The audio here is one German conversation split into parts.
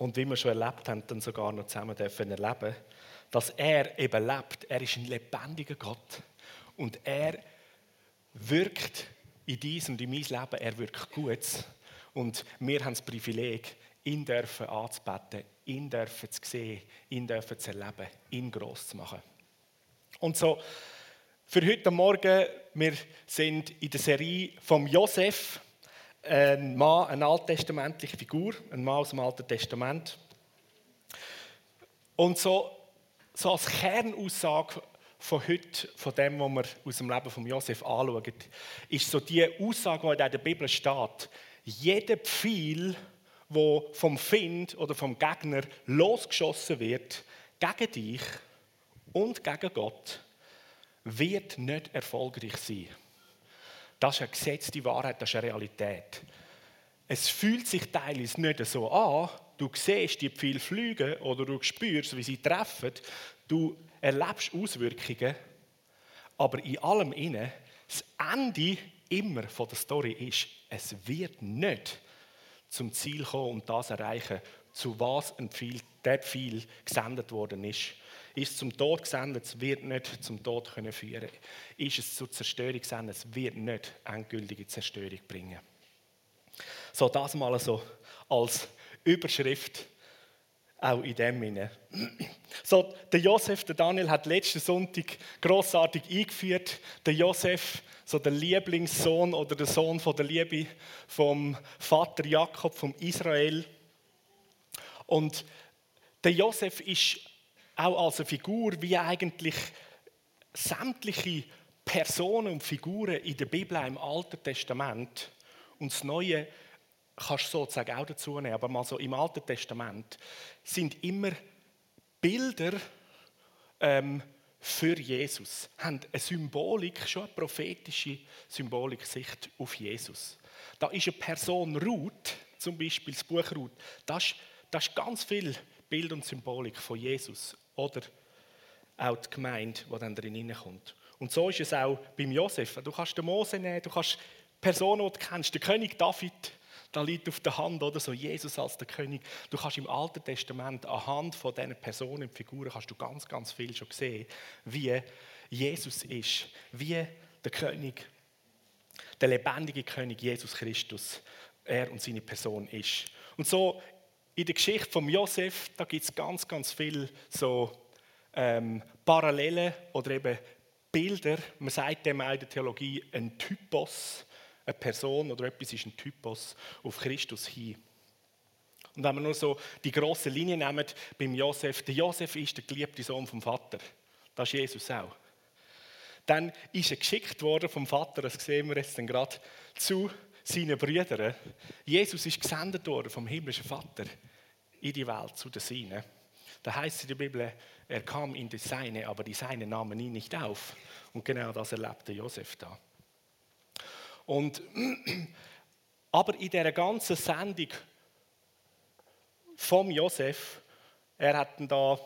und wie wir schon erlebt haben, dann sogar noch zusammen dürfen erleben, dass er eben lebt. Er ist ein lebendiger Gott und er wirkt in dies und in mein Leben, er wirkt gut. Und wir haben das Privileg, ihn dürfen anzubeten, ihn dürfen zu sehen, ihn dürfen zu erleben, ihn groß zu machen. Und so, für heute Morgen, wir sind in der Serie vom Josef, ein Mann, eine alttestamentliche Figur, ein Mann aus dem Alten Testament. Und so, so als Kernaussage von heute, von dem, was wir aus dem Leben von Josef anschauen, ist so die Aussage, die in der Bibel steht. Jeder Pfeil, der vom Find oder vom Gegner losgeschossen wird, gegen dich und gegen Gott, wird nicht erfolgreich sein. Das ist eine gesetzte Wahrheit, das ist eine Realität. Es fühlt sich teilweise nicht so an, du siehst die Pfeile fliegen oder du spürst, wie sie treffen, du erlebst Auswirkungen, aber in allem inne das Ende immer von der Story ist, es wird nicht zum Ziel kommen und das erreichen, zu was ein Pfeil, der Pfeil gesendet worden ist. Ist zum Tod gesendet, es wird nicht zum Tod können führen. Ist es zur Zerstörung gesendet, es wird nicht endgültige Zerstörung bringen. So, das mal so als Überschrift auch in dem Sinne. So, der Josef, der Daniel hat letzten Sonntag großartig eingeführt. Der Josef, so der Lieblingssohn oder der Sohn von der Liebe vom Vater Jakob, vom Israel. Und der Josef ist auch als eine Figur wie eigentlich sämtliche Personen und Figuren in der Bibel im Alten Testament. Und das Neue kannst du sozusagen auch dazu nehmen, aber mal so im Alten Testament sind immer Bilder ähm, für Jesus, haben eine Symbolik, schon eine prophetische Symbolik, Sicht auf Jesus. Da ist eine Person Ruth, zum Beispiel das Buch Ruth, das, das ist ganz viel Bild und Symbolik von Jesus oder auch die Gemeinde, die dann drin hineinkommt. Und so ist es auch beim Josef. Du kannst den Mose nehmen, du kannst Personen, die du kennst, der König David, da liegt auf der Hand, oder so Jesus als der König. Du kannst im Alten Testament anhand von diesen Personen und Figuren kannst du ganz, ganz viel schon sehen, wie Jesus ist, wie der König, der lebendige König Jesus Christus, er und seine Person ist. Und so in der Geschichte von Josef, da gibt es ganz, ganz viele so ähm, Parallelen oder eben Bilder. Man sagt dem auch in der Theologie ein Typos eine Person oder etwas ist ein Typos auf Christus hin. Und wenn wir nur so die große Linie nehmen beim Josef, der Josef ist der geliebte Sohn vom Vater. Das ist Jesus auch. Dann ist er geschickt worden vom Vater, das sehen wir jetzt gerade, zu seinen Brüdern. Jesus ist gesendet worden vom himmlischen Vater in die Welt zu den Seinen. Da heißt es in der Bibel, er kam in die Seine, aber die Seine nahmen ihn nicht auf. Und genau das erlebte Josef da. Und, aber in dieser ganzen Sendung vom Josef, er hat da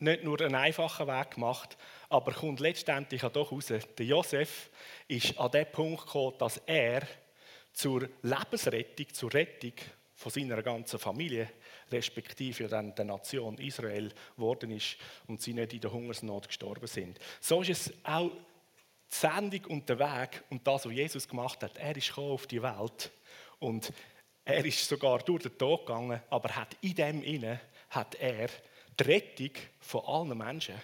nicht nur einen einfachen Weg gemacht, aber kommt letztendlich auch doch raus. Der Josef ist an den Punkt gekommen, dass er zur Lebensrettung, zur Rettung von seiner ganzen Familie, respektive dann der Nation Israel, geworden ist und sie nicht in der Hungersnot gestorben sind. So ist es auch die Sendung und der Weg und das, was Jesus gemacht hat, er ist auf die Welt und er ist sogar durch den Tod gegangen, aber hat in dem inne hat er die Rettung von allen Menschen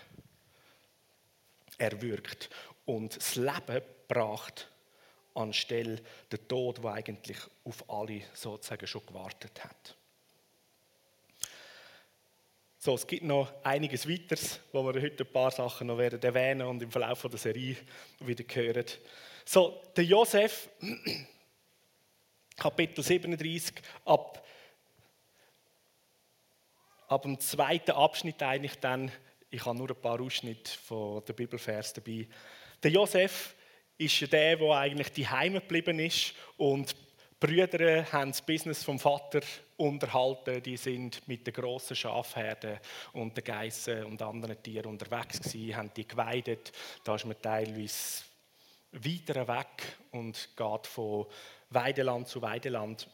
erwirkt und das Leben gebracht anstelle der Tod, der eigentlich auf alle sozusagen schon gewartet hat. So, es gibt noch einiges weiteres, wo wir heute ein paar Sachen noch werden erwähnen und im Verlauf der Serie wieder hören. So, der Josef, Kapitel 37, ab, ab dem zweiten Abschnitt eigentlich dann, ich habe nur ein paar Ausschnitte von der Bibelvers dabei. Der Josef ist der, der eigentlich die Heime geblieben ist und Brüder haben das Business vom Vater unterhalten. Die sind mit den grossen Schafherden und den Geissen und anderen Tieren unterwegs gewesen, haben die geweidet. Da ist man teilweise weiter weg und geht von Weideland zu Weideland.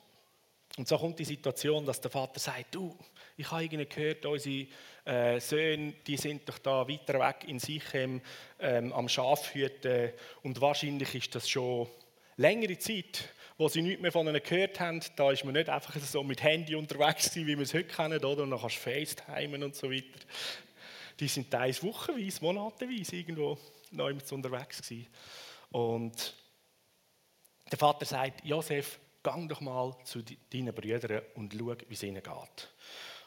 Und so kommt die Situation, dass der Vater sagt, du, ich habe gehört, unsere äh, Söhne, die sind doch da weiter weg in Sichem ähm, am Schafhüten und wahrscheinlich ist das schon längere Zeit, wo sie nichts mehr von ihnen gehört haben. Da ist man nicht einfach so mit Handy unterwegs gewesen, wie wir es heute kennen, oder? Und dann kannst du FaceTimen und so weiter. Die sind teils wochenweise, monatenweise irgendwo noch unterwegs gewesen. Und der Vater sagt, Josef, gang doch mal zu deinen Brüdern und schau, wie es ihnen geht.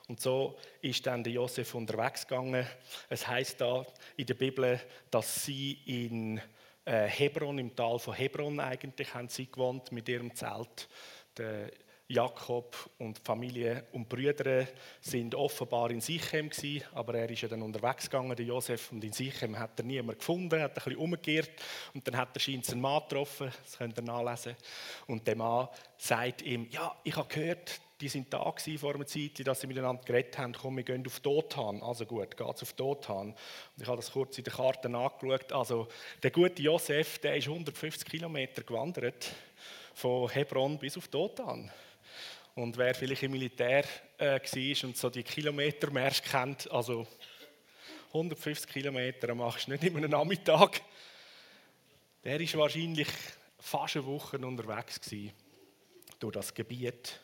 Und so ist dann der Josef unterwegs gegangen. Es heißt da in der Bibel, dass sie in äh, Hebron, im Tal von Hebron eigentlich, haben sie gewohnt mit ihrem Zelt. Der Jakob und Familie und Brüder sind offenbar in Sichem gewesen, aber er ist ja dann unterwegs gegangen, der Josef, und in Sichem hat er niemanden gefunden, hat ein bisschen umgekehrt und dann hat er scheint einen Mann getroffen, das könnt ihr nachlesen, und der Mann sagt ihm, ja, ich habe gehört, die sind da gewesen vor einer Zeit, dass sie miteinander geredet haben, komm, wir gehen auf Dothan. Also gut, geht's auf Dothan. Und ich habe das kurz in der Karte angeschaut. Also der gute Josef, der ist 150 Kilometer gewandert von Hebron bis auf Dothan. Und wer vielleicht im Militär äh, war und so die Kilometermärsche kennt, also 150 Kilometer machst du nicht in einem Nachmittag. Der ist wahrscheinlich fast eine Woche unterwegs gewesen durch das Gebiet,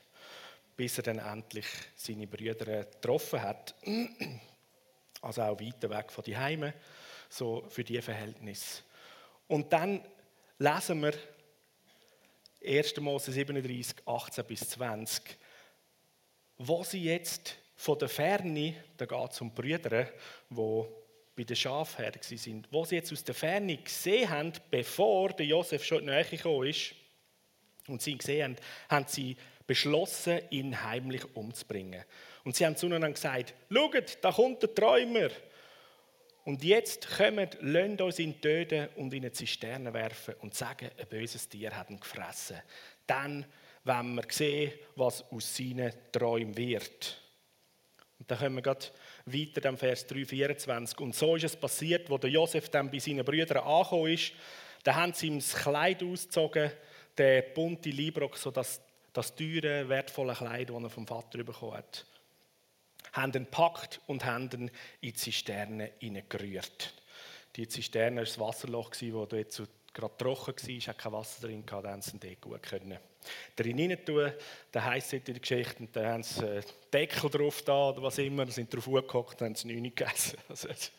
bis er dann endlich seine Brüder getroffen hat. Also auch weiter weg von die Heime, so für die Verhältnisse. Und dann lesen wir 1. Mose 37, 18 bis 20, wo sie jetzt von der Ferne, da geht es um Brüder, die bei den Schafherden sind, wo sie jetzt aus der Ferne gesehen haben, bevor der Josef schon in die Nähe gekommen ist, und sie ihn gesehen haben, haben sie beschlossen, ihn heimlich umzubringen. Und sie haben zueinander gesagt, schaut, da kommt der Träumer. Und jetzt kommen, lasst uns ihn töten und in eine Zisterne werfen und sagen, ein böses Tier hat ihn gefressen. Dann wenn wir sehen, was aus seinen Träumen wird. Und dann kommen wir gerade weiter am Vers 3, 24. Und so ist es passiert, wo der Josef dann bei seinen Brüdern angekommen ist. Da haben sie ihm das Kleid ausgezogen, den bunte Librock, so das, teure, wertvolle Kleid, das er vom Vater bekommen hat haben ihn gepackt und haben ihn in die Zisterne hineingerührt. Die Zisterne war das Wasserloch, das dort gerade trocken war, hat kein Wasser drin dann haben sie dort gut können. Darin hinein tun, da heisst es in der Geschichte, dann haben sie einen Deckel drauf da oder was immer, sind drauf hochgehockt und haben sie nichts gegessen.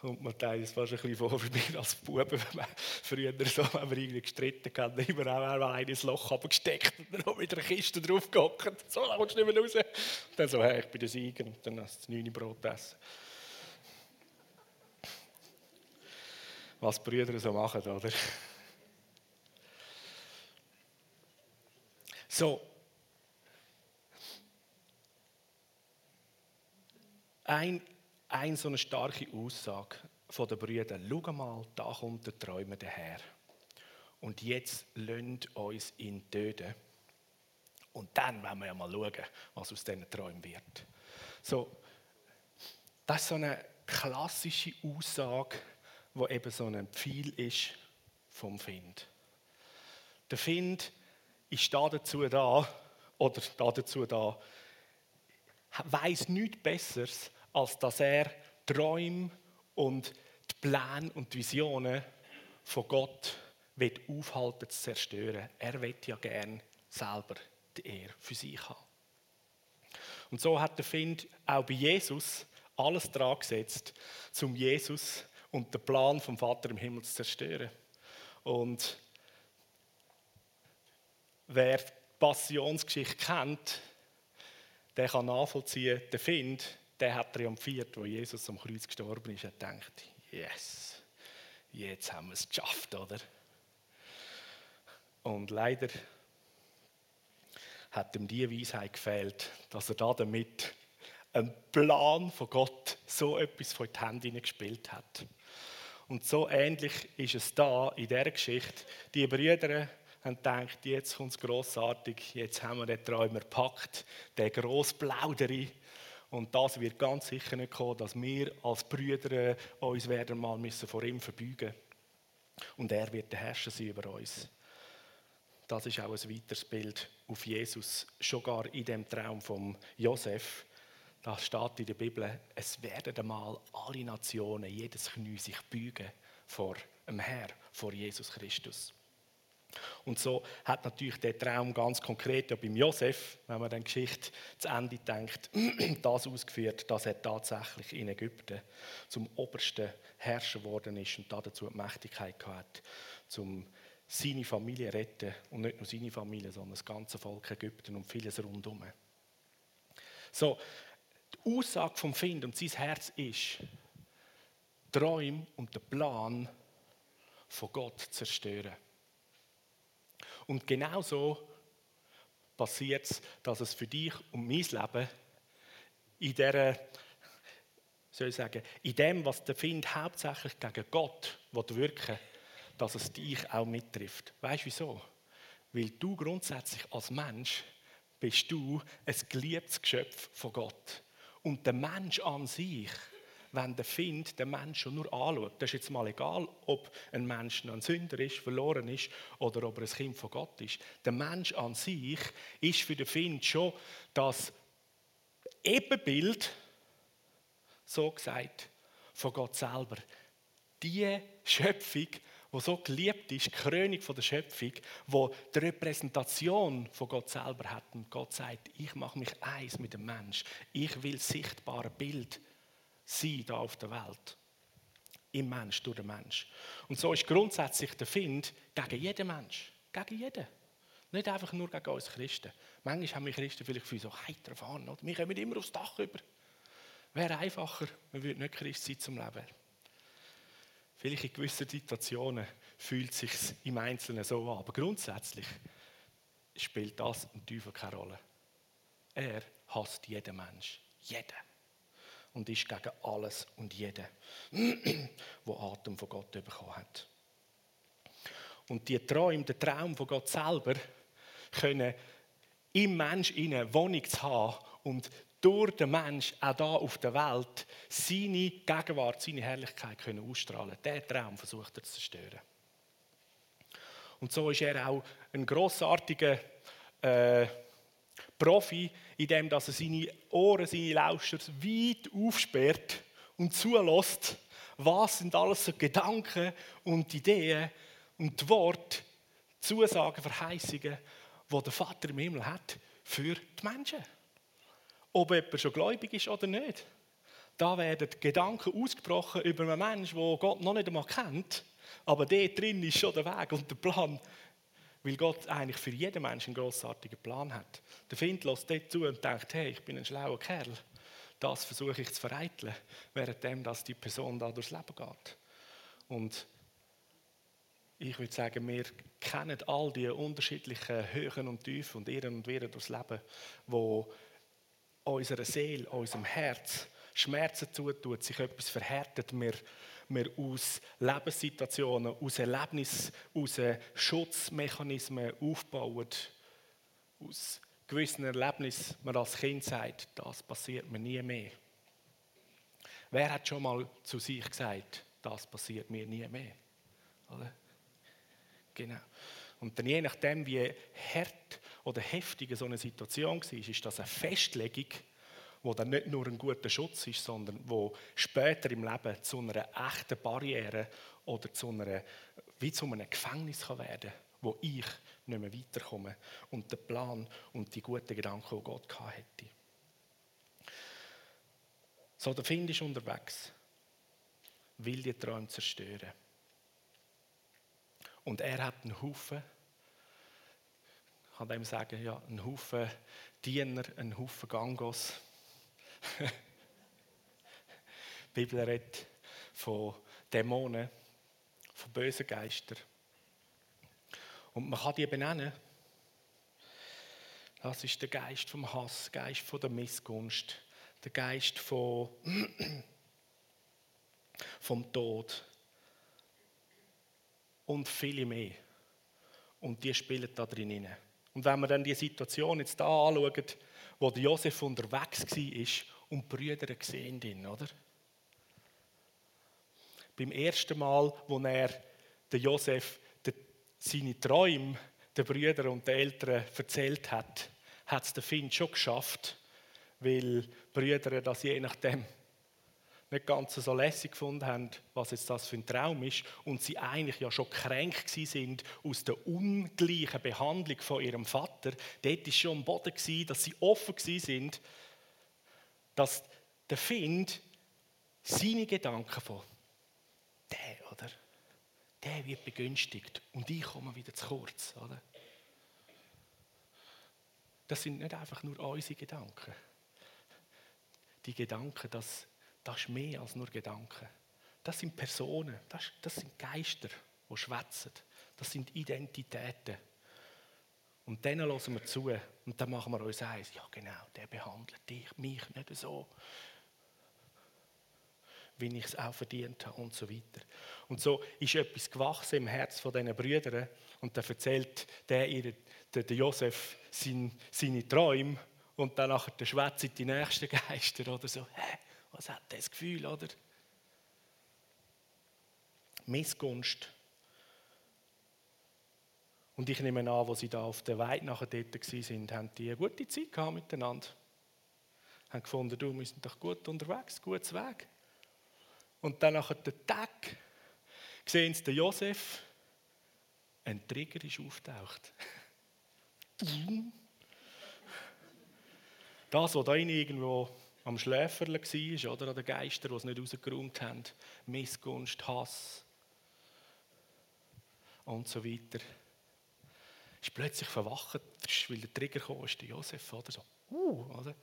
kommt mir teilweise fast ein bisschen vor mir als Buben, wenn man früher so, wenn wir irgendwie gestritten haben, immer auch ein ins Loch gesteckt und dann mit einer Kiste drauf gehockt. So, dann kommst du nicht mehr raus. Und dann so, hey, ich bin der Sieger und dann hast du das neune Brot essen. Was Brüder so machen, oder? So. Ein eine so eine starke Aussage von den Brüdern. Schau mal, da kommt der Träumer daher. Und jetzt lönt uns ihn töten. Und dann werden wir ja mal schauen, was aus diesen Träumen wird. So, das ist so eine klassische Aussage, wo eben so ein Pfeil ist vom Find. Der Find ist da dazu da, oder da dazu da, weiß nichts Besseres, als dass er Träume und die Pläne und die Visionen von Gott wird aufhalten zu zerstören. Er wird ja gern selber die Ehre für sich haben. Und so hat der Find auch bei Jesus alles dran gesetzt, um Jesus und den Plan vom Vater im Himmel zu zerstören. Und wer die Passionsgeschichte kennt, der kann nachvollziehen, der Find der hat triumphiert, wo Jesus am Kreuz gestorben ist. Er denkt, yes, jetzt haben wir es geschafft, oder? Und leider hat ihm die Weisheit gefehlt, dass er da damit einen Plan von Gott so etwas von die Hände gespielt hat. Und so ähnlich ist es da in dieser Geschichte. Die Brüder haben gedacht, jetzt kommt es grossartig, jetzt haben wir den Träumer gepackt, den grossen Plauderi, und das wird ganz sicher nicht kommen, dass wir als Brüder uns werden mal müssen vor ihm verbeugen Und er wird der Herrscher sein über uns. das ist auch ein weiteres Bild auf Jesus, schon gar in dem Traum von Josef. Da steht in der Bibel, es werden einmal alle Nationen, jedes Knie sich beugen vor dem Herr, vor Jesus Christus. Und so hat natürlich der Traum ganz konkret ja beim Josef, wenn man dann Geschichte zu Ende denkt, das ausgeführt, dass er tatsächlich in Ägypten zum obersten Herrscher geworden ist und dazu die Mächtigkeit hat, um seine Familie retten und nicht nur seine Familie, sondern das ganze Volk Ägypten und vieles rundum. So, die Aussage vom Find und sein Herz ist, Träume und den Plan von Gott zerstören. Und genau so passiert es, dass es für dich und mein Leben in dieser, soll ich sagen, in dem, was der Find hauptsächlich gegen Gott wirken dass es dich auch mittrifft. Weißt du wieso? Weil du grundsätzlich als Mensch bist du ein geliebtes Geschöpf von Gott. Und der Mensch an sich wenn der Find den Menschen nur anschaut. Das ist jetzt mal egal, ob ein Mensch ein Sünder ist, verloren ist oder ob er ein Kind von Gott ist. Der Mensch an sich ist für den Find schon das Ebenbild, so gesagt, von Gott selber. Die Schöpfung, wo so geliebt ist, die Krönung der Schöpfung, wo die Repräsentation von Gott selber hat. Und Gott sagt, ich mache mich eins mit dem Mensch. Ich will sichtbare Bild sein da auf der Welt. Im Mensch, durch den Mensch. Und so ist grundsätzlich der Find gegen jeden Mensch. Gegen jeden. Nicht einfach nur gegen uns Christen. Manchmal haben wir Christen vielleicht für so heiter fahren. Oder? Wir kommen immer aufs Dach über. Wäre einfacher, man würde nicht Christ sein zum Leben. Vielleicht in gewissen Situationen fühlt es sich im Einzelnen so an. Aber grundsätzlich spielt das im Teufel keine Rolle. Er hasst jeden Mensch. Jeden und ist gegen alles und jeden, wo Atem von Gott bekommen hat. Und die Träume, der Traum von Gott selber, können im Mensch eine Wohnung zu haben und durch den Mensch auch da auf der Welt seine Gegenwart, seine Herrlichkeit können ausstrahlen. Der Traum versucht er zu zerstören. Und so ist er auch ein großartiger äh, Profi, indem er seine Ohren, seine Lauscher weit aufsperrt und zulässt, was sind alles so Gedanken und Ideen und Worte, Zusagen, Verheißungen, die der Vater im Himmel hat für die Menschen. Ob jemand schon gläubig ist oder nicht. Da werden Gedanken ausgebrochen über einen Menschen, den Gott noch nicht einmal kennt, aber der drin ist schon der Weg und der Plan weil Gott eigentlich für jeden Menschen einen grossartigen Plan hat. Der Find lässt dort zu und denkt, hey, ich bin ein schlauer Kerl. Das versuche ich zu vereiteln, währenddem dass die Person da durchs Leben geht. Und ich würde sagen, wir kennen all die unterschiedlichen Höhen und Tiefen und Irren und Wirren durchs Leben, wo unserer Seele, unserem Herz Schmerzen zutut, sich etwas verhärtet, wir wir aus Lebenssituationen, aus Erlebnissen, aus Schutzmechanismen aufbauen, aus gewissen Erlebnissen, man als Kind sagt, das passiert mir nie mehr. Wer hat schon mal zu sich gesagt, das passiert mir nie mehr? Oder? Genau. Und dann je nachdem, wie hart oder heftig so eine Situation war, ist das eine Festlegung wo dann nicht nur ein guter Schutz ist, sondern wo später im Leben zu einer echten Barriere oder zu einer, wie zu einem Gefängnis kann werden wo ich nicht mehr weiterkomme und den Plan und die guten Gedanken, die Gott hätte. So, der Find ist unterwegs, will die Träume zerstören. Und er hat einen Haufen, ich kann dem sagen, ja, einen Haufen Diener, einen Haufen Gangos, die Bibel redet von Dämonen, von bösen Geistern. Und man kann die benennen. Das ist der Geist vom Hass, der Geist von der Missgunst, der Geist von, vom Tod und viele mehr. Und die spielen da drin. Und wenn wir dann die Situation jetzt da anschauen, wo Josef unterwegs war und die Brüder gesehen ihn, oder? Beim ersten Mal, wo er der Josef seine Träume den Brüdern und den Eltern erzählt hat, hat es der Finn schon geschafft, weil die Brüder das je nachdem nicht ganz so lässig gefunden haben, was jetzt das für ein Traum ist und sie eigentlich ja schon kränkt sind aus der ungleichen Behandlung von ihrem Vater. Dort war schon am Boden, dass sie offen sind, dass der Find seine Gedanken von der, oder? Der wird begünstigt und ich komme wieder zu kurz, oder? Das sind nicht einfach nur unsere Gedanken. Die Gedanken, dass das ist mehr als nur Gedanken. Das sind Personen, das, das sind Geister, die schwätzen. Das sind Identitäten. Und denen hören wir zu und dann machen wir uns eins. Ja, genau, der behandelt dich, mich nicht so, wie ich es auch verdient habe und so weiter. Und so ist etwas gewachsen im Herz von diesen Brüdern und dann erzählt der, ihr, der, der Josef sein, seine Träume und dann schwätzt die nächsten Geister oder so. Hä? Was hat das Gefühl, oder? Missgunst. Und ich nehme an, wo sie da auf der Weide nachher dort waren, haben die eine gute Zeit gehabt miteinander. Haben gefunden, du, wir sind doch gut unterwegs, gutes Weg. Und dann nachher den Tag sehen sie den Josef, ein Trigger ist auftaucht. Das, was da irgendwo am Schläferle war, oder an den Geistern, die es nicht rausgeräumt haben. Missgunst, Hass und so weiter. Ist plötzlich verwacht, weil der Trigger kam, ist der Josef, oder so. Uh, oder?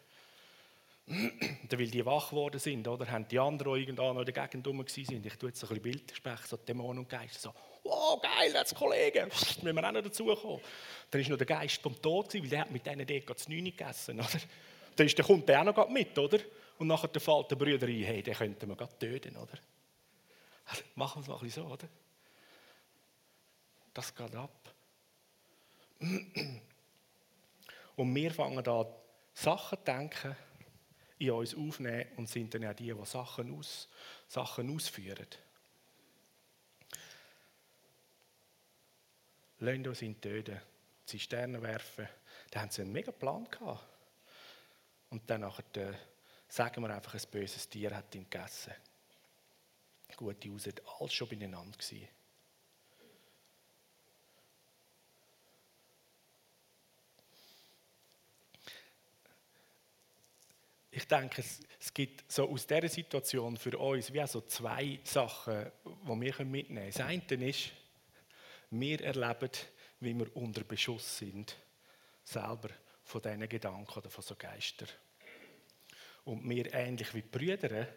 Und weil die wach geworden sind, oder, haben die anderen, irgendwo noch in der Gegend rum waren, ich tue jetzt ein bisschen Bild sprechen, so Dämonen und Geister, so, oh geil, jetzt Kollegen, müssen wir auch noch dazukommen. Dann war noch der Geist vom Tod, weil der hat mit denen dort zu 9 gegessen, oder? Dann, ist, dann kommt der auch noch mit, oder? Und nachher fällt der Brüder ein, hey, den könnten wir gerade töten, oder? Also, machen wir es mal ein so, oder? Das geht ab. Und wir fangen an, Sachen zu denken, in uns aufnehmen und sind dann auch die, die Sachen, aus, Sachen ausführen. Lasst uns ihn töten, Zisternen werfen. Da haben sie einen mega Plan gehabt. Und dann nachher, äh, sagen wir einfach, ein böses Tier hat ihn gegessen. Gute Aussicht, alles schon beieinander gewesen. Ich denke, es, gibt so aus dieser Situation für uns wie so zwei Sachen, die wir mitnehmen können. Das eine ist, wir erleben, wie wir unter Beschuss sind, selber von diesen Gedanken oder von so Geistern. Und wir, ähnlich wie die Brüder,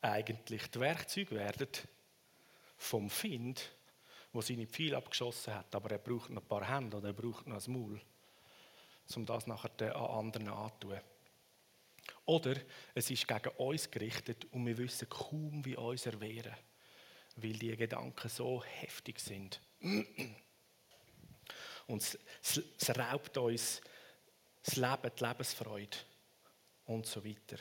eigentlich die Werkzeuge werden vom Find, wo seine Pfeile abgeschossen hat, aber er braucht noch ein paar Hände oder er braucht noch ein Maul, um das nachher an anderen anzutun. Oder es ist gegen uns gerichtet und wir wissen kaum, wie uns erwehren, weil die Gedanken so heftig sind. Und es, es, es raubt uns das Leben, die Lebensfreude und so weiter.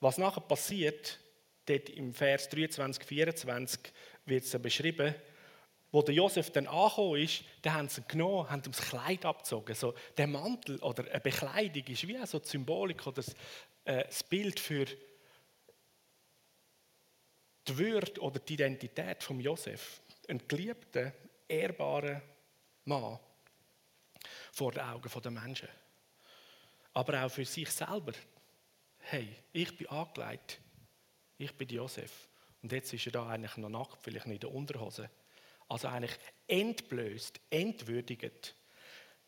Was nachher passiert, dort im Vers 23, 24 wird es beschrieben, wo der Josef dann angekommen ist, dann haben sie ihn genommen, haben ihm das Kleid abgezogen. So, der Mantel oder eine Bekleidung ist wie so die Symbolik oder das, äh, das Bild für die Würde oder die Identität von Josef. Ein geliebter, ehrbarer Mann vor den Augen der Menschen. Aber auch für sich selber. Hey, ich bin angelegt. Ich bin Josef. Und jetzt ist er da eigentlich noch nackt, vielleicht nicht in der Unterhose. Also eigentlich entblößt, entwürdigt,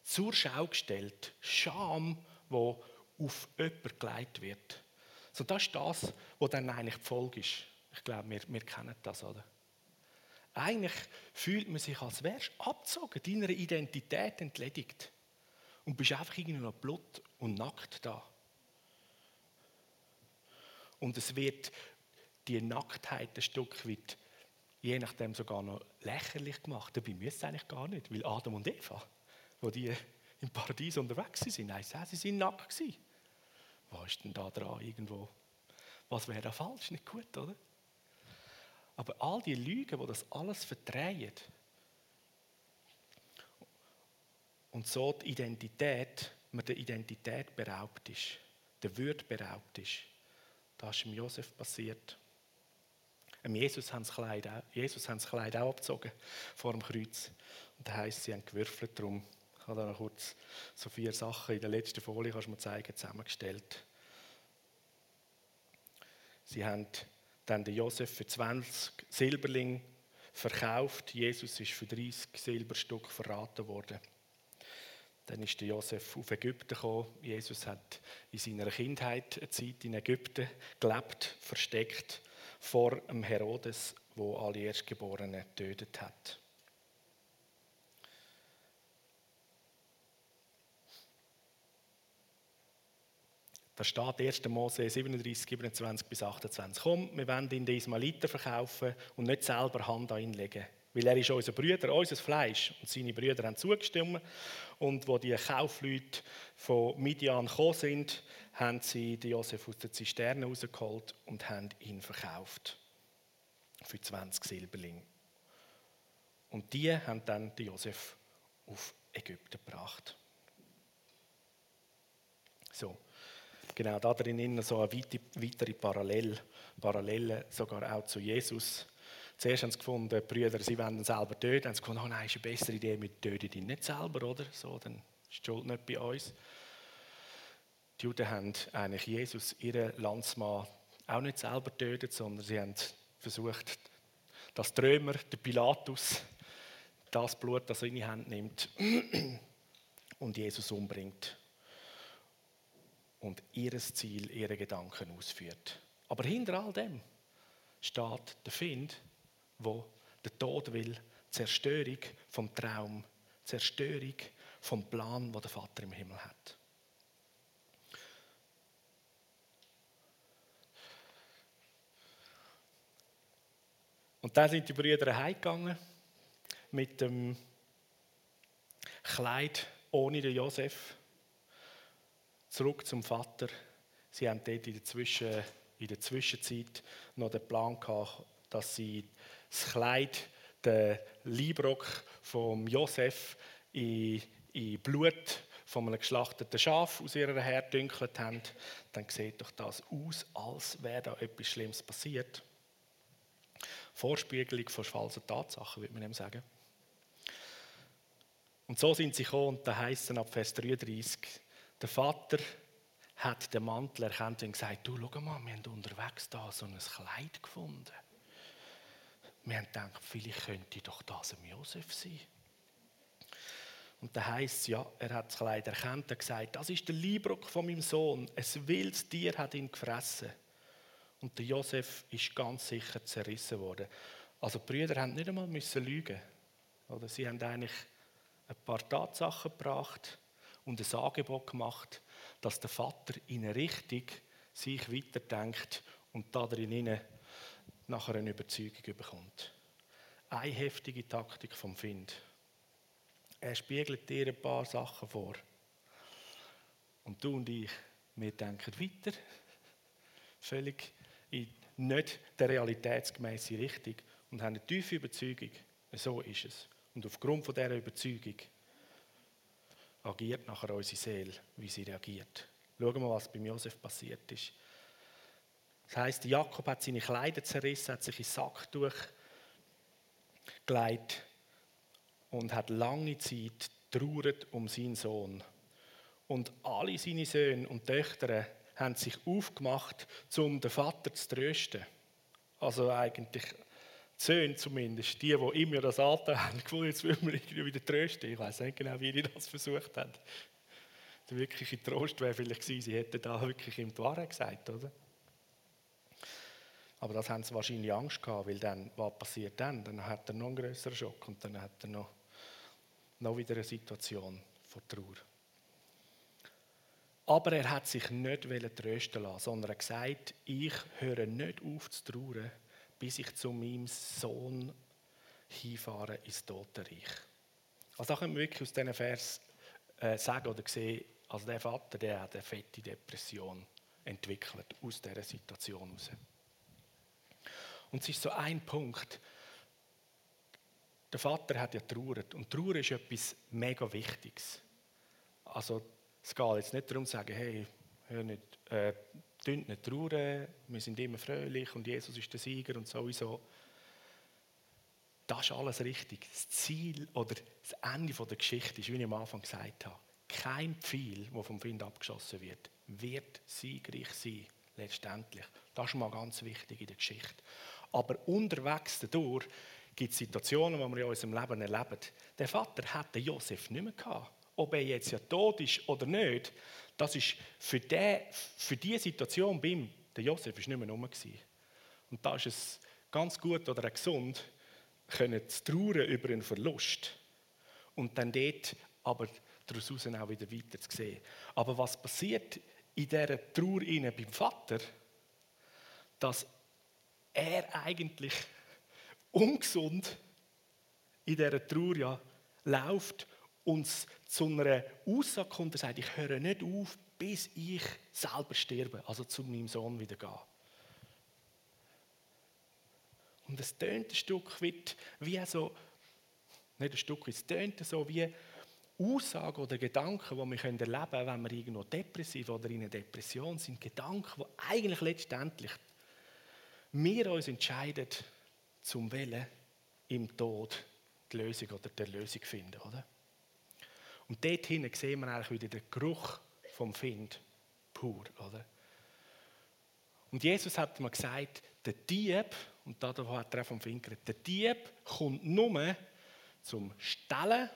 zur Schau gestellt. Scham, wo auf jemanden gelegt wird. So, das ist das, was dann eigentlich die Folge ist. Ich glaube, wir, wir kennen das, oder? Eigentlich fühlt man sich, als wärst du abgezogen, deiner Identität entledigt. Und bist einfach irgendwie noch blut und nackt da. Und es wird die Nacktheit ein Stück weit, je nachdem sogar noch lächerlich gemacht. Dabei müsste es eigentlich gar nicht, weil Adam und Eva, wo die im Paradies unterwegs sind, nein, sie sind nackt gewesen. Was ist denn da dran irgendwo? Was wäre da falsch? Nicht gut, oder? Aber all die Lügen, die das alles verdrehen, und so die Identität, man der Identität beraubt ist, der Würde beraubt ist. Das ist dem Josef passiert. Dem Jesus haben das Kleid auch, Jesus haben das Kleid auch abgezogen vor dem Kreuz. Und das heisst, sie haben gewürfelt drum. Ich habe da noch kurz so vier Sachen in der letzten Folie, kannst du mir zeigen, zusammengestellt. Sie haben dann den Josef für 20 Silberling verkauft. Jesus ist für 30 Silberstück verraten worden. Dann ist der Josef auf Ägypten gekommen. Jesus hat in seiner Kindheit eine Zeit in Ägypten gelebt, versteckt vor dem Herodes, wo alle Erstgeborenen getötet hat. Da steht 1. Mose 37, 27 bis 28. Komm, wir wollen ihn den Ismailiter verkaufen und nicht selber Hand an ihn legen. Weil er ist unser Brüder, unser Fleisch. Und seine Brüder haben zugestimmt. Und wo die Kaufleute von Midian gekommen sind, haben sie den Josef aus der Zisterne rausgeholt und haben ihn verkauft. Für 20 Silberling. Und die haben dann den Josef auf Ägypten gebracht. So. Genau, da drin so eine weitere Parallel, Parallele sogar auch zu Jesus. Zuerst haben sie gefunden, die Brüder, sie wollen selber töten. Haben sie gefunden, oh nein, ist eine bessere Idee, wir töten ihn nicht selber, oder? So, dann ist die Schuld nicht bei uns. Die Juden haben eigentlich Jesus, ihren Landsmann, auch nicht selber getötet, sondern sie haben versucht, dass die Römer, der Pilatus, das Blut, das er in die Hand nimmt und Jesus umbringt und ihr Ziel, ihre Gedanken ausführt. Aber hinter all dem steht der Find, wo der Tod will, Zerstörung vom Traum, Zerstörung vom Plan, wo der Vater im Himmel hat. Und dann sind die Brüder heimgegangen mit dem Kleid ohne den Josef zurück zum Vater. Sie haben dort in der, Zwischen, in der Zwischenzeit noch den Plan gehabt, dass sie das Kleid, den Leibrock von Josef in, in Blut von einem geschlachteten Schaf aus ihrer Her dünkelt haben, dann sieht doch das aus, als wäre da etwas Schlimmes passiert. Vorspiegelung von falschen Tatsachen, würde man ihm sagen. Und so sind sie gekommen und da heißt es ab Vers 33, der Vater hat den Mantel erkannt und gesagt, du, schau mal, wir haben unterwegs da so ein Kleid gefunden. Wir haben gedacht, vielleicht könnte doch das ein Josef sein. Und da heißt ja, er hat das Kleid erkannt und gesagt, das ist der Leibrock von meinem Sohn. Ein wildes Tier hat ihn gefressen. Und der Josef ist ganz sicher zerrissen worden. Also die Brüder haben nicht einmal lügen. Oder sie haben eigentlich ein paar Tatsachen gebracht und ein Angebot gemacht, dass der Vater in eine Richtung sich weiterdenkt und darin nachher eine Überzeugung bekommt. Eine heftige Taktik vom Find. Er spiegelt dir ein paar Sachen vor. Und du und ich, wir denken weiter. Völlig in nicht der realitätsgemäßen Richtung und haben eine tiefe Überzeugung. So ist es. Und aufgrund von dieser Überzeugung agiert nachher unsere Seele, wie sie reagiert. Schauen wir, mal, was beim Josef passiert ist. Das heißt, Jakob hat seine Kleider zerrissen, hat sich in Sack durchgelegt und hat lange Zeit trauert um seinen Sohn. Und alle seine Söhne und Töchter haben sich aufgemacht, um den Vater zu trösten. Also eigentlich Söhne zumindest, die, die immer das Alter haben, gefunden, jetzt will man irgendwie wieder trösten. Ich weiß nicht genau, wie die das versucht haben. Der wirkliche Trost wäre vielleicht gewesen, sie hätten da wirklich ihm die Wahrheit gesagt, oder? Aber das haben sie wahrscheinlich Angst gehabt, weil dann, was passiert dann? Dann hat er noch einen größeren Schock und dann hat er noch, noch wieder eine Situation von Trauer. Aber er hat sich nicht trösten lassen, sondern er hat gesagt, ich höre nicht auf zu trauern, bis ich zu meinem Sohn hinfahre ins Totenreich. Also da können wir wirklich aus diesen Vers äh, sagen oder sehen, also der Vater, der hat eine fette Depression entwickelt aus dieser Situation heraus. Und es ist so ein Punkt. Der Vater hat ja trauert und Trauer ist etwas mega Wichtiges. also es geht jetzt nicht darum zu sagen, hey, hör nicht, äh, nicht trauern, wir sind immer fröhlich und Jesus ist der Sieger und sowieso. Das ist alles richtig. Das Ziel oder das Ende der Geschichte ist, wie ich am Anfang gesagt habe, kein Pfeil, der vom Wind abgeschossen wird, wird siegreich sein, letztendlich. Das ist mal ganz wichtig in der Geschichte. Aber unterwegs dadurch gibt es Situationen, die wir in unserem Leben erleben. Der Vater hatte Josef nicht mehr gehabt. Ob er jetzt ja tot ist oder nicht, das ist für, den, für diese Situation bei ihm, der Josef ist nicht mehr rum. Und da ist es ganz gut oder gesund, können zu trauern über einen Verlust und dann dort aber daraus auch wieder weiter zu sehen. Aber was passiert in dieser Trauer beim Vater, dass er eigentlich ungesund in dieser Trauer ja läuft und zu einer Aussage kommt, er sagt, ich höre nicht auf, bis ich selber sterbe, also zu meinem Sohn wieder gehe. Und es tönt ein Stück weit wie so, nicht ein Stück, es tönt so wie Aussagen oder Gedanken, die wir erleben können, wenn wir irgendwo depressiv oder in einer Depression sind. Gedanken, die eigentlich letztendlich wir uns entscheiden, zum Wählen im Tod die Lösung oder die Lösung finden, oder? Und dort hinten sehen wir eigentlich wieder den Geruch vom Find pur, oder? Und Jesus hat mir gesagt, der Dieb, und da hat er vom Find geredet, der Dieb kommt nur zum Stellen,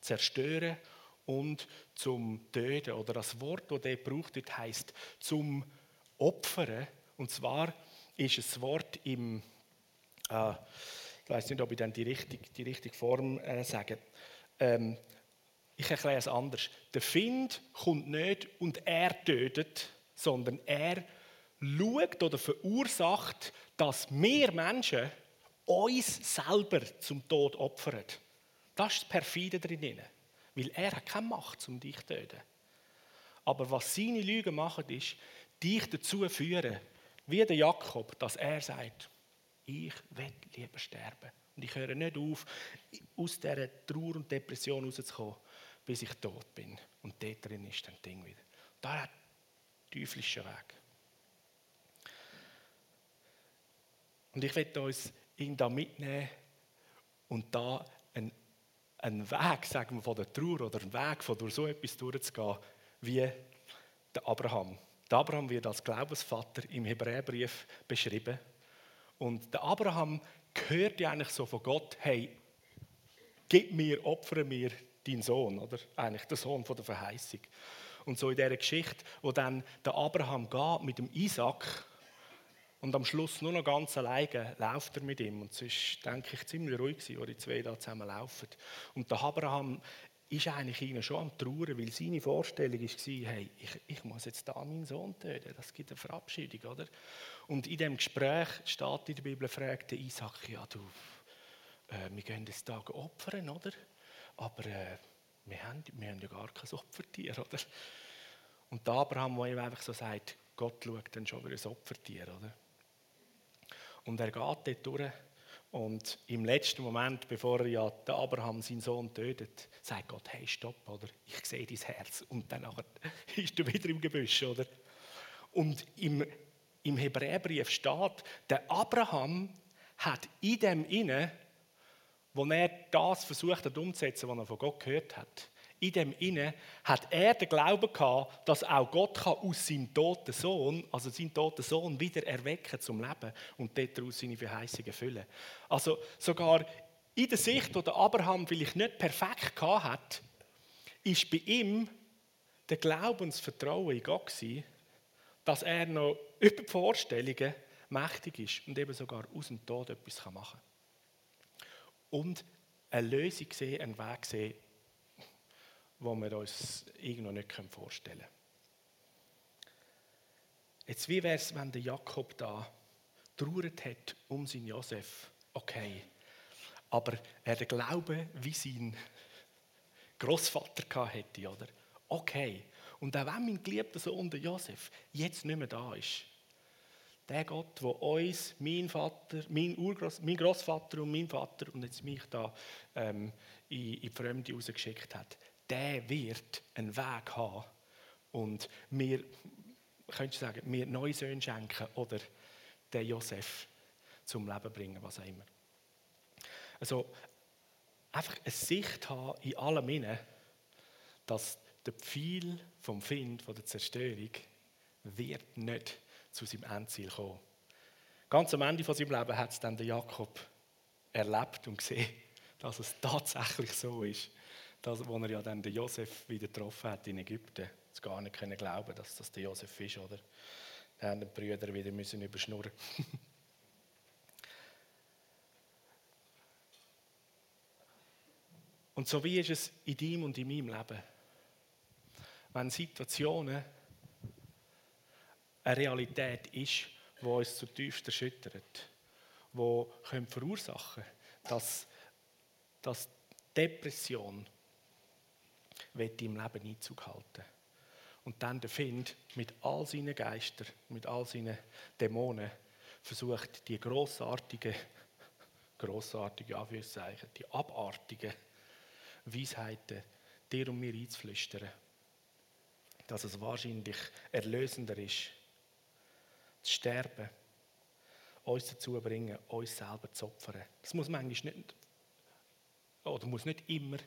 Zerstören und zum Töten. Oder das Wort, das er braucht, wird, heißt zum Opfern. Und zwar ist es Wort im, äh, ich weiß nicht, ob ich dann die richtige, die richtige Form äh, sage. Ähm, ich erkläre es anders. Der Find kommt nicht und er tötet, sondern er schaut oder verursacht, dass wir Menschen uns selber zum Tod opfern. Das ist das Perfide drin. Weil er hat keine Macht, um dich zu töten. Aber was seine Lügen machen, ist, dich dazu führen, wie der Jakob, dass er sagt, ich will lieber sterben. Und ich höre nicht auf, aus dieser Trauer und Depression rauszukommen, bis ich tot bin. Und dort drin ist dann Ding wieder. Da hat der teuflische Weg. Und ich werde uns ihn da mitnehmen und da einen, einen Weg, sagen wir, von der Trauer oder einen Weg, von durch so etwas durchzugehen, wie der Abraham. Der Abraham wird als Glaubensvater im Hebräerbrief beschrieben. Und der Abraham hört ja eigentlich so von Gott, hey, gib mir, opfere mir deinen Sohn, oder? Eigentlich der Sohn von der Verheißung. Und so in dieser Geschichte, wo dann der Abraham geht mit dem Isaac und am Schluss nur noch ganz alleine läuft er mit ihm. Und es ist, denke ich, ziemlich ruhig gewesen, wo die zwei da zusammen laufen. Und der Abraham ist eigentlich ihnen schon am Trauern, weil seine Vorstellung war, hey, ich, ich muss jetzt da meinen Sohn töten. Das gibt eine Verabschiedung, oder? Und in dem Gespräch steht in der Bibel, fragt der Isaac, ja du, äh, wir gehen jetzt da opfern, oder? Aber äh, wir, haben, wir haben ja gar kein Opfertier, oder? Und der Abraham, der ihm einfach so sagt, Gott schaut dann schon über ein Opfertier, oder? Und er geht dort durch und im letzten Moment, bevor er ja Abraham seinen Sohn tötet, sagt Gott, hey, stopp, oder? Ich sehe dein Herz. Und dann ist er wieder im Gebüsch, oder? Und im, im Hebräerbrief steht, der Abraham hat in dem inne, wo er das versucht hat umzusetzen, was er von Gott gehört hat, in dem inne hat er den Glauben gehabt, dass auch Gott kann aus seinem toten Sohn, also seinen toten Sohn wieder erwecken zum Leben und daraus seine Verheißungen erfüllen. Also sogar in der Sicht, die Abraham vielleicht nicht perfekt gehabt hat, ist bei ihm der Glaubensvertrauen in Gott gewesen, dass er noch über die Vorstellungen mächtig ist und eben sogar aus dem Tod etwas machen kann. Und eine Lösung sehen, einen Weg sehen, wo wir uns irgendwo nicht vorstellen können. Jetzt, wie wäre es, wenn der Jakob da trauert hat um seinen Josef? Okay, aber er den Glauben wie sein Großvater hätte, oder? Okay. Und auch wenn mein geliebter Sohn, der Josef, jetzt nicht mehr da ist, der Gott, der uns, mein Vater, mein, Urgroß, mein Großvater und mein Vater und jetzt mich da ähm, in, in die Fremde rausgeschickt hat, der wird einen Weg haben und mir, könntest du sagen, mir neue Söhne schenken oder den Josef zum Leben bringen, was auch immer. Also einfach eine Sicht haben in allem inne, dass der Pfeil vom Find, von der Zerstörung, wird nicht zu seinem Endziel kommen. Ganz am Ende von seinem Leben hat es dann der Jakob erlebt und gesehen, dass es tatsächlich so ist, dass, wo er ja dann den Josef wieder getroffen hat in Ägypten. Es gar nicht können glauben, dass das der Josef ist, oder? Dann haben die Brüder wieder müssen überschnurren. und so wie ist es in deinem und in meinem Leben? Wenn Situationen eine Realität ist, die uns zutiefst erschüttert, die verursachen können, dass, dass Depression im Leben Einzug halten. Und dann der Find mit all seinen Geistern, mit all seinen Dämonen versucht, die grossartigen, grossartige Anführungszeichen, die abartigen Weisheiten dir und mir einzuflüstern. Dass es wahrscheinlich erlösender ist, zu sterben, uns dazu bringen, uns selber zu opfern. Das muss manchmal nicht, oder muss nicht immer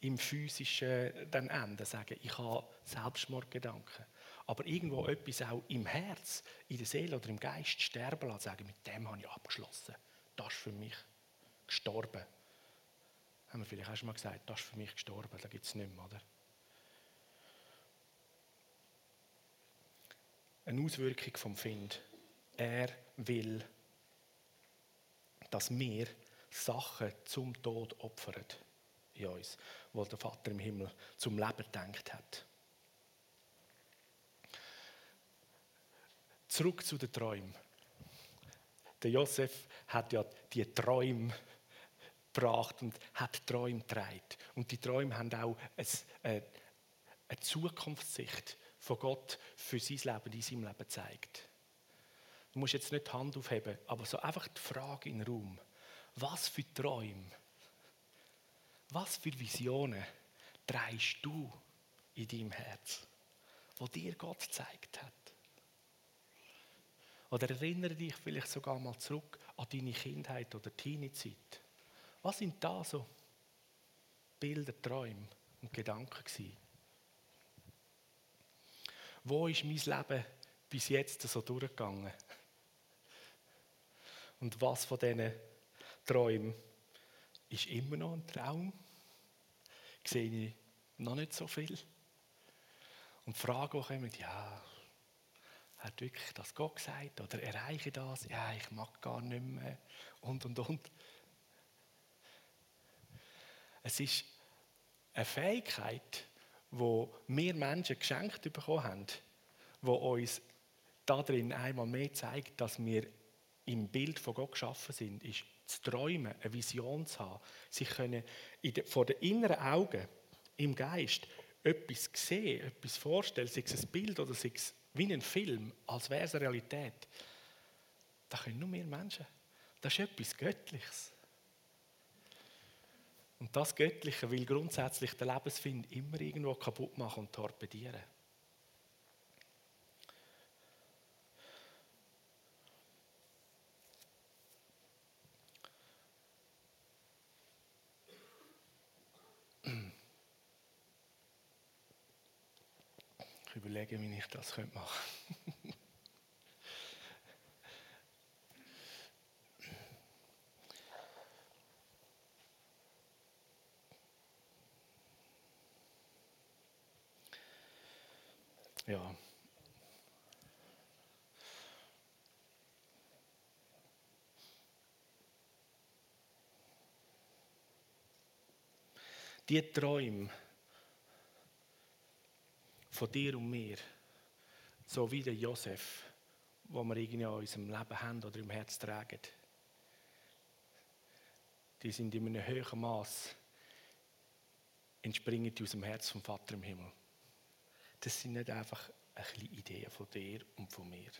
im physischen dann enden, sagen, ich habe Selbstmordgedanken. Aber irgendwo etwas auch im Herz, in der Seele oder im Geist sterben lassen, sagen, mit dem habe ich abgeschlossen. Das ist für mich gestorben. Haben wir vielleicht auch schon mal gesagt, das ist für mich gestorben, da gibt es nicht mehr, oder? Eine Auswirkung vom Find. Er will, dass wir Sachen zum Tod opfern in uns, wo der Vater im Himmel zum Leben gedacht hat. Zurück zu den Träumen. Der Josef hat ja die Träume gebracht und hat Träume getragen. Und die Träume haben auch eine, eine Zukunftssicht von Gott für sein Leben, in seinem Leben gezeigt. Du musst jetzt nicht die Hand aufheben, aber so einfach die Frage in den Raum. Was für Träume, was für Visionen trägst du in deinem Herz, wo dir Gott gezeigt hat? Oder erinnere dich vielleicht sogar mal zurück an deine Kindheit oder Teenie-Zeit. Was sind da so Bilder, Träume und Gedanken gewesen? Wo ist mein Leben bis jetzt so durchgegangen? Und was von diesen Träumen ist immer noch ein Traum? Sehe ich noch nicht so viel? Und die Frage, die kommen, ja, hat wirklich das Gott gesagt? Oder erreiche ich das? Ja, ich mag gar nicht mehr. Und, und, und. Es ist eine Fähigkeit, die wir Menschen geschenkt bekommen haben, die uns darin einmal mehr zeigt, dass wir im Bild von Gott geschaffen sind, ist zu träumen, eine Vision zu haben. Sie können vor den inneren Augen, im Geist, etwas sehen, etwas vorstellen, sei es ein Bild oder sei es wie ein Film, als wäre es eine Realität. Das können nur mehr Menschen. Das ist etwas Göttliches. Und das Göttliche will grundsätzlich den Lebensfind immer irgendwo kaputt machen und torpedieren. Ich überlege, wie ich das machen könnte. Ja. Die Träume von dir und mir, so wie der Josef, wo wir irgendwie in unserem Leben haben oder im Herz tragen, die sind in einem höheren Maß entspringen die aus dem Herz vom Vater im Himmel das sind nicht einfach ein bisschen Ideen von dir und von mir.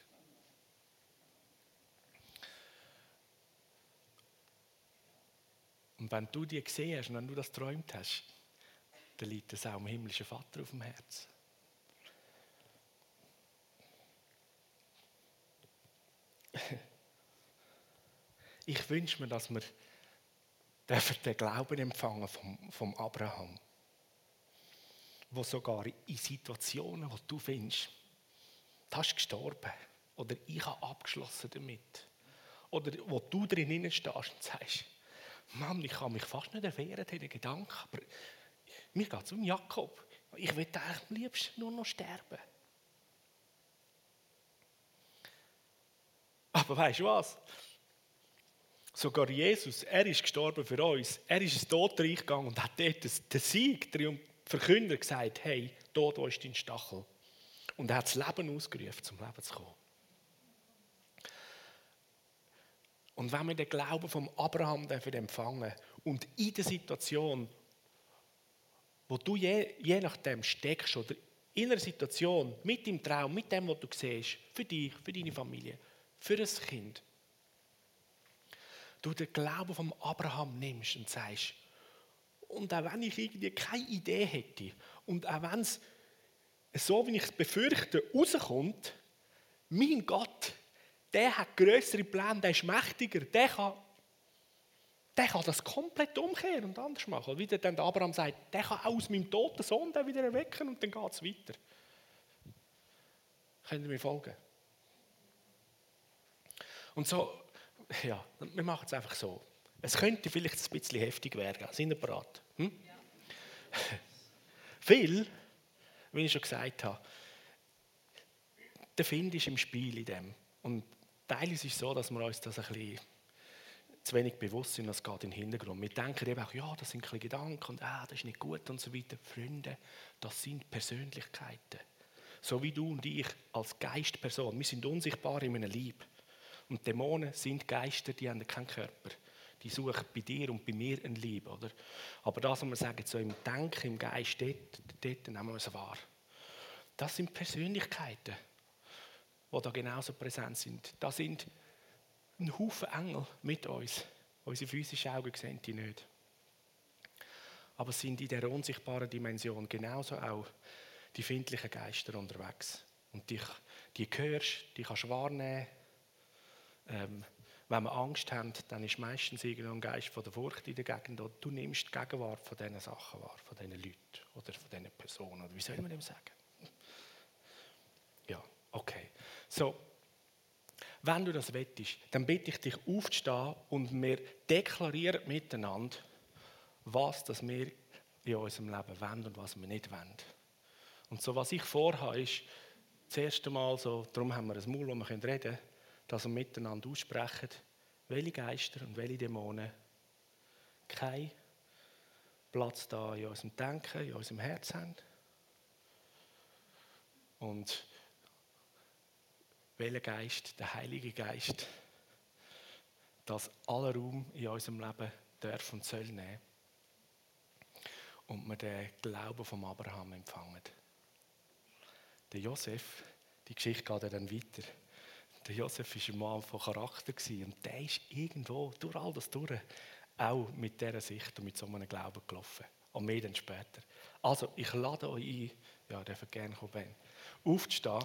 Und wenn du die gesehen hast und wenn du das träumt hast, dann liegt es auch dem himmlischen Vater auf dem Herzen. Ich wünsche mir, dass wir den Glauben empfangen vom, vom Abraham, wo sogar in Situationen, wo du findest, du hast gestorben oder ich habe abgeschlossen damit oder wo du drin stehst und sagst, Mann, ich kann mich fast nicht erwehren, diesen Gedanken, aber mir geht es um Jakob. Ich will eigentlich am liebsten nur noch sterben. Aber weißt du was? Sogar Jesus, er ist gestorben für uns. Er ist ins Todreich gegangen und hat dort den Sieg, verkündet, gesagt: Hey, Tod, wo ist dein Stachel? Und er hat das Leben ausgerufen, zum Leben zu kommen. Und wenn wir den Glauben vom Abraham empfangen und in der Situation, wo du je, je nachdem steckst oder in einer Situation, mit dem Traum, mit dem, was du siehst, für dich, für deine Familie, für ein Kind, du den Glauben vom Abraham nimmst und sagst, und auch wenn ich irgendwie keine Idee hätte und auch wenn es so, wie ich es befürchte, rauskommt, mein Gott, der hat größere Pläne, der ist mächtiger, der kann, der kann das komplett umkehren und anders machen. Wie dann Abraham sagt, der kann aus meinem toten Sohn den wieder erwecken und dann geht es weiter. Können Sie mir folgen? Und so, ja, wir machen es einfach so. Es könnte vielleicht ein bisschen heftig werden. Sind Sie bereit? Hm? Ja. Viel, wie ich schon gesagt habe, der Find ist im Spiel in dem. Und teilweise ist es so, dass wir uns das ein bisschen zu wenig bewusst sind, das geht in den Hintergrund. Wir denken eben auch, ja, das sind ein bisschen Gedanken und ah, das ist nicht gut und so weiter. Freunde, das sind Persönlichkeiten. So wie du und ich als Geistperson. Wir sind unsichtbar in einem Lieb. Und Dämonen sind Geister, die haben keinen Körper. Die suchen bei dir und bei mir ein Lieb. Oder? Aber das, was wir sagen, so im Denken, im Geist, dort, dort nehmen wir es wahr. Das sind Persönlichkeiten, die da genauso präsent sind. Da sind ein Haufen Engel mit uns. Unsere physischen Augen sehen die nicht. Aber sind in dieser unsichtbaren Dimension genauso auch die findlichen Geister unterwegs. Und die, die hörst, die kannst du wahrnehmen, ähm, wenn wir Angst haben, dann ist meistens ein Geist von der Furcht in der Gegend. Oder du nimmst die Gegenwart von diesen Sachen wahr, von diesen Leuten oder von diesen Personen. Oder wie soll man dem sagen? Ja, okay. So, wenn du das wettest, dann bitte ich dich aufzustehen und wir deklarieren miteinander, was das wir in unserem Leben wollen und was wir nicht wollen. Und so, was ich vorhabe, ist das erste Mal so, darum haben wir ein Maul, wo wir reden können, dass wir miteinander aussprechen, welche Geister und welche Dämonen keinen Platz da in unserem Denken, in unserem Herz haben. Und welcher Geist, der Heilige Geist, das aller Raum in unserem Leben darf und soll nehmen. Und wir den Glauben vom Abraham empfangen. Der Josef, die Geschichte geht dann weiter. Der Josef war ein Mann von Charakter und der ist irgendwo durch all das durch auch mit dieser Sicht und mit so einem Glauben gelaufen. Und mehr dann später. Also, ich lade euch ein, ja, ihr dürft gerne kommen, aufzustehen.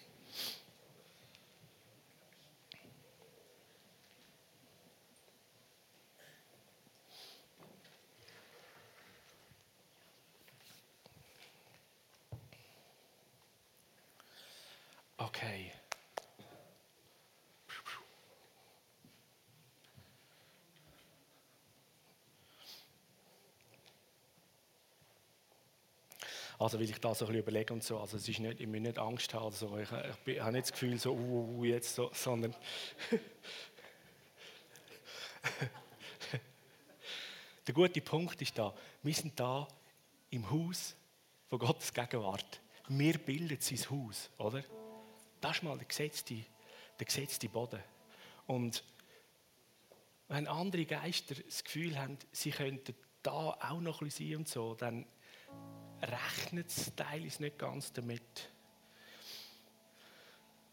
Also weil ich da so ein bisschen überlege und so, also es ist nicht, ich muss nicht Angst haben, also ich, ich, ich habe nicht das Gefühl so, uh, uh, uh jetzt so, sondern der gute Punkt ist da, wir sind da im Haus von Gottes Gegenwart. Wir bilden sein Haus, oder? Das ist mal der gesetzte, der gesetzte Boden. Und wenn andere Geister das Gefühl haben, sie könnten da auch noch ein bisschen sein und so, dann rechnet es teilweise nicht ganz damit,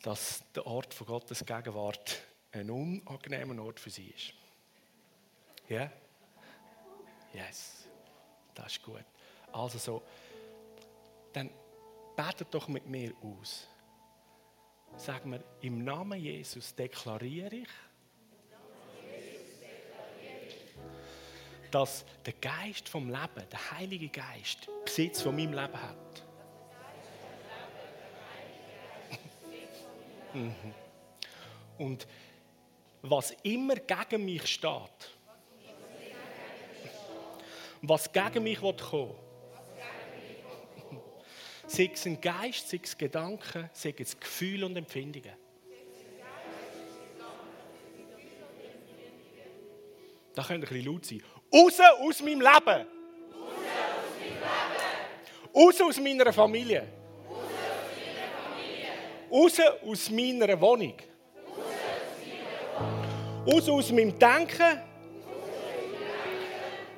dass der Ort von Gottes Gegenwart ein unangenehmer Ort für sie ist. Ja? Yes, das ist gut. Also so, dann betet doch mit mir aus. Sag mir, im Namen Jesus deklariere ich, dass der Geist vom Leben, der Heilige Geist, Besitz von meinem Leben hat. Mhm. Und was immer gegen mich steht, was gegen mich kommen sei es ein Geist, sei es Gedanken, sei es Gefühle und Empfindungen. Da könnte ein bisschen laut sein. Raus aus meinem Leben! Raus aus meiner Familie! Raus aus meiner Wohnung! Raus aus meinem Denken!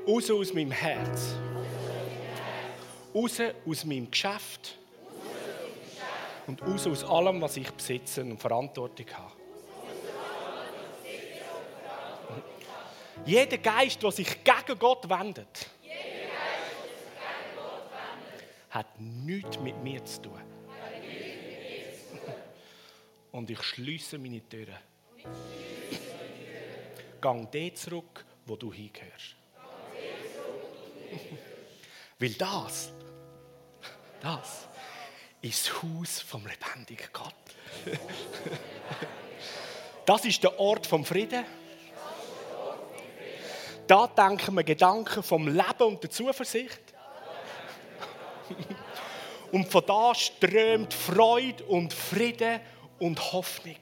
Raus aus meinem Herz! Raus aus meinem Geschäft! Und raus aus allem, was ich besitze und Verantwortung habe. Jeder Geist, der sich gegen Gott wendet, hat nichts mit mir zu tun. Und ich schließe meine Türen. Gang dort zurück, wo du hingehörst. Weil das, das ist das Haus vom lebendigen Gott. Das ist der Ort vom Frieden. Da denken wir Gedanken vom Leben und der Zuversicht. Und von da strömt Freude und Frieden und Hoffnung.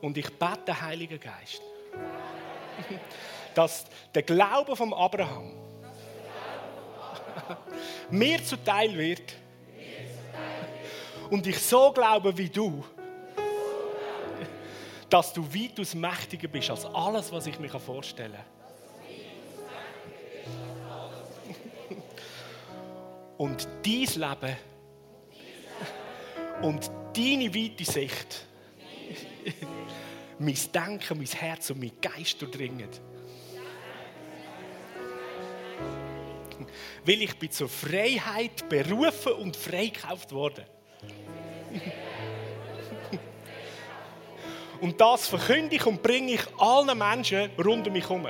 Und ich bete, Heiliger Geist, dass der Glaube vom Abraham mir zuteil wird und ich so glaube wie du, dass du weitaus mächtiger bist als alles, was ich mir vorstellen kann. Und dein Leben und deine weite Sicht, mein Denken, mein Herz und mein Geist durchdringen. Weil ich bin zur Freiheit berufen und freigekauft worden. Und das verkünde ich und bringe ich allen Menschen rund um mich herum.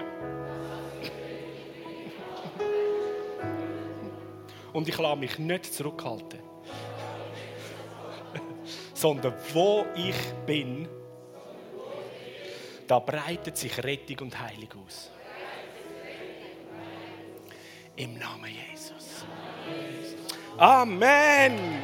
Und ich lasse mich nicht zurückhalten. Sondern wo ich bin, da breitet sich Rettung und Heilung aus. Im Namen Jesus. Amen.